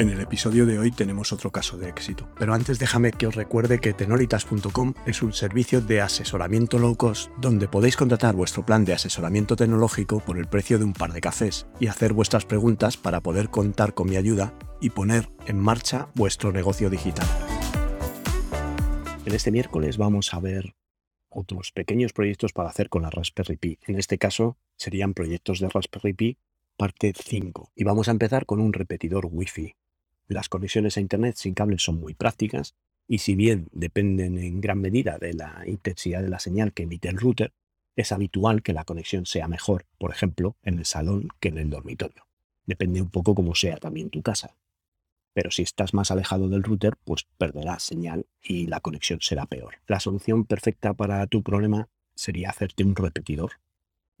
En el episodio de hoy tenemos otro caso de éxito, pero antes déjame que os recuerde que tenolitas.com es un servicio de asesoramiento low cost donde podéis contratar vuestro plan de asesoramiento tecnológico por el precio de un par de cafés y hacer vuestras preguntas para poder contar con mi ayuda y poner en marcha vuestro negocio digital. En este miércoles vamos a ver otros pequeños proyectos para hacer con la Raspberry Pi. En este caso serían proyectos de Raspberry Pi parte 5. Y vamos a empezar con un repetidor Wi-Fi. Las conexiones a Internet sin cable son muy prácticas y si bien dependen en gran medida de la intensidad de la señal que emite el router, es habitual que la conexión sea mejor, por ejemplo, en el salón que en el dormitorio. Depende un poco cómo sea también tu casa. Pero si estás más alejado del router, pues perderás señal y la conexión será peor. La solución perfecta para tu problema sería hacerte un repetidor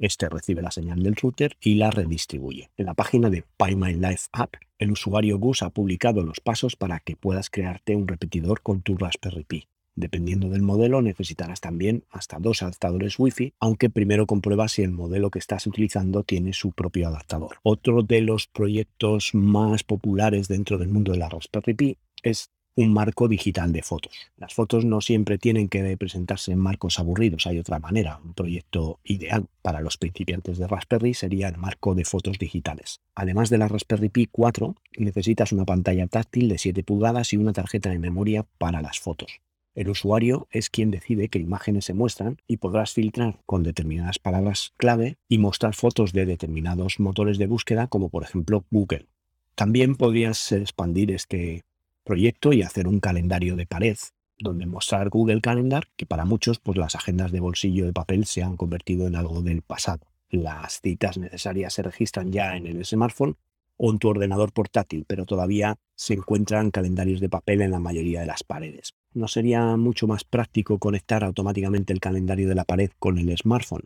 este recibe la señal del router y la redistribuye. En la página de Life App, el usuario Gus ha publicado los pasos para que puedas crearte un repetidor con tu Raspberry Pi. Dependiendo del modelo, necesitarás también hasta dos adaptadores Wi-Fi, aunque primero comprueba si el modelo que estás utilizando tiene su propio adaptador. Otro de los proyectos más populares dentro del mundo de la Raspberry Pi es un marco digital de fotos. Las fotos no siempre tienen que presentarse en marcos aburridos, hay otra manera. Un proyecto ideal para los principiantes de Raspberry sería el marco de fotos digitales. Además de la Raspberry Pi 4, necesitas una pantalla táctil de 7 pulgadas y una tarjeta de memoria para las fotos. El usuario es quien decide qué imágenes se muestran y podrás filtrar con determinadas palabras clave y mostrar fotos de determinados motores de búsqueda como por ejemplo Google. También podrías expandir este proyecto y hacer un calendario de pared donde mostrar Google Calendar, que para muchos pues las agendas de bolsillo de papel se han convertido en algo del pasado. Las citas necesarias se registran ya en el smartphone o en tu ordenador portátil, pero todavía se encuentran calendarios de papel en la mayoría de las paredes. ¿No sería mucho más práctico conectar automáticamente el calendario de la pared con el smartphone?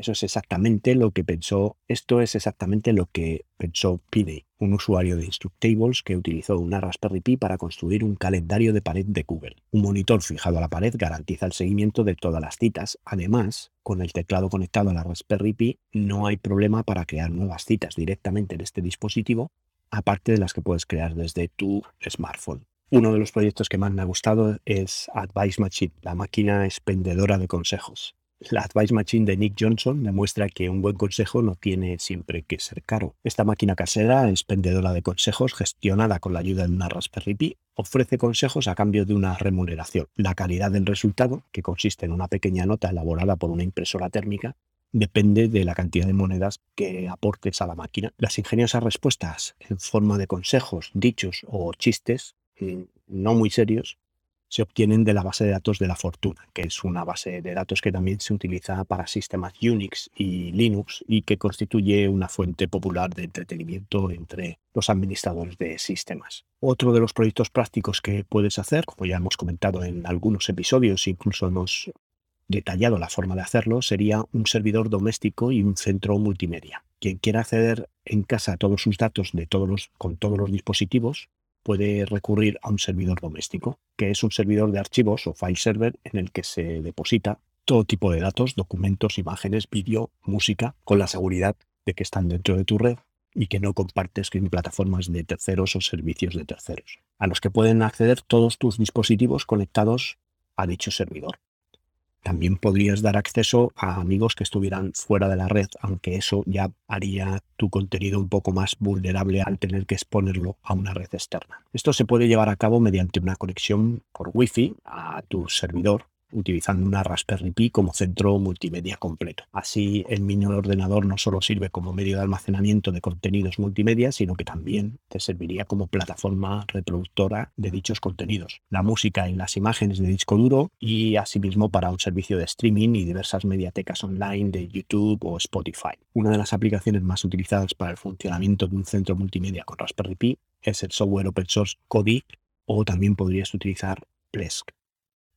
Eso es exactamente lo que pensó, esto es exactamente lo que pensó Pidey, un usuario de Instructables que utilizó una Raspberry Pi para construir un calendario de pared de Google. Un monitor fijado a la pared garantiza el seguimiento de todas las citas. Además, con el teclado conectado a la Raspberry Pi, no hay problema para crear nuevas citas directamente en este dispositivo, aparte de las que puedes crear desde tu smartphone. Uno de los proyectos que más me ha gustado es Advice Machine, la máquina expendedora de consejos. La Advice Machine de Nick Johnson demuestra que un buen consejo no tiene siempre que ser caro. Esta máquina casera, expendedora de consejos, gestionada con la ayuda de una Raspberry Pi, ofrece consejos a cambio de una remuneración. La calidad del resultado, que consiste en una pequeña nota elaborada por una impresora térmica, depende de la cantidad de monedas que aportes a la máquina. Las ingeniosas respuestas en forma de consejos, dichos o chistes, mm, no muy serios, se obtienen de la base de datos de la Fortuna, que es una base de datos que también se utiliza para sistemas Unix y Linux y que constituye una fuente popular de entretenimiento entre los administradores de sistemas. Otro de los proyectos prácticos que puedes hacer, como ya hemos comentado en algunos episodios, incluso hemos detallado la forma de hacerlo, sería un servidor doméstico y un centro multimedia. Quien quiera acceder en casa a todos sus datos de todos los, con todos los dispositivos puede recurrir a un servidor doméstico, que es un servidor de archivos o file server en el que se deposita todo tipo de datos, documentos, imágenes, vídeo, música, con la seguridad de que están dentro de tu red y que no compartes con plataformas de terceros o servicios de terceros, a los que pueden acceder todos tus dispositivos conectados a dicho servidor. También podrías dar acceso a amigos que estuvieran fuera de la red, aunque eso ya haría tu contenido un poco más vulnerable al tener que exponerlo a una red externa. Esto se puede llevar a cabo mediante una conexión por Wi-Fi a tu servidor utilizando una Raspberry Pi como centro multimedia completo. Así, el mini ordenador no solo sirve como medio de almacenamiento de contenidos multimedia, sino que también te serviría como plataforma reproductora de dichos contenidos. La música y las imágenes de disco duro y asimismo para un servicio de streaming y diversas mediatecas online de YouTube o Spotify. Una de las aplicaciones más utilizadas para el funcionamiento de un centro multimedia con Raspberry Pi es el software open source Kodi o también podrías utilizar Plesk.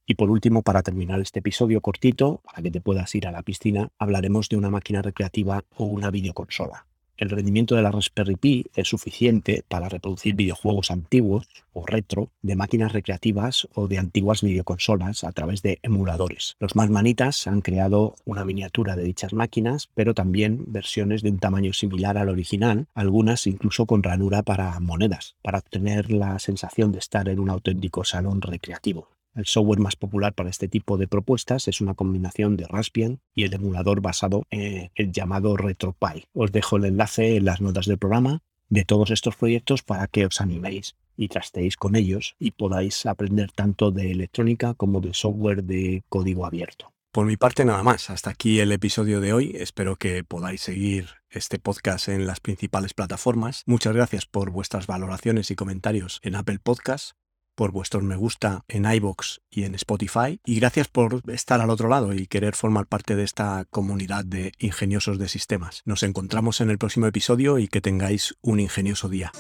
Y por último, para terminar este episodio cortito, para que te puedas ir a la piscina, hablaremos de una máquina recreativa o una videoconsola. El rendimiento de la Raspberry Pi es suficiente para reproducir videojuegos antiguos o retro de máquinas recreativas o de antiguas videoconsolas a través de emuladores. Los más manitas han creado una miniatura de dichas máquinas, pero también versiones de un tamaño similar al original, algunas incluso con ranura para monedas, para obtener la sensación de estar en un auténtico salón recreativo. El software más popular para este tipo de propuestas es una combinación de Raspbian y el emulador basado en el llamado RetroPie. Os dejo el enlace en las notas del programa de todos estos proyectos para que os animéis y trastéis con ellos y podáis aprender tanto de electrónica como de software de código abierto. Por mi parte nada más, hasta aquí el episodio de hoy. Espero que podáis seguir este podcast en las principales plataformas. Muchas gracias por vuestras valoraciones y comentarios en Apple Podcasts por vuestros me gusta en iBox y en Spotify. Y gracias por estar al otro lado y querer formar parte de esta comunidad de ingeniosos de sistemas. Nos encontramos en el próximo episodio y que tengáis un ingenioso día.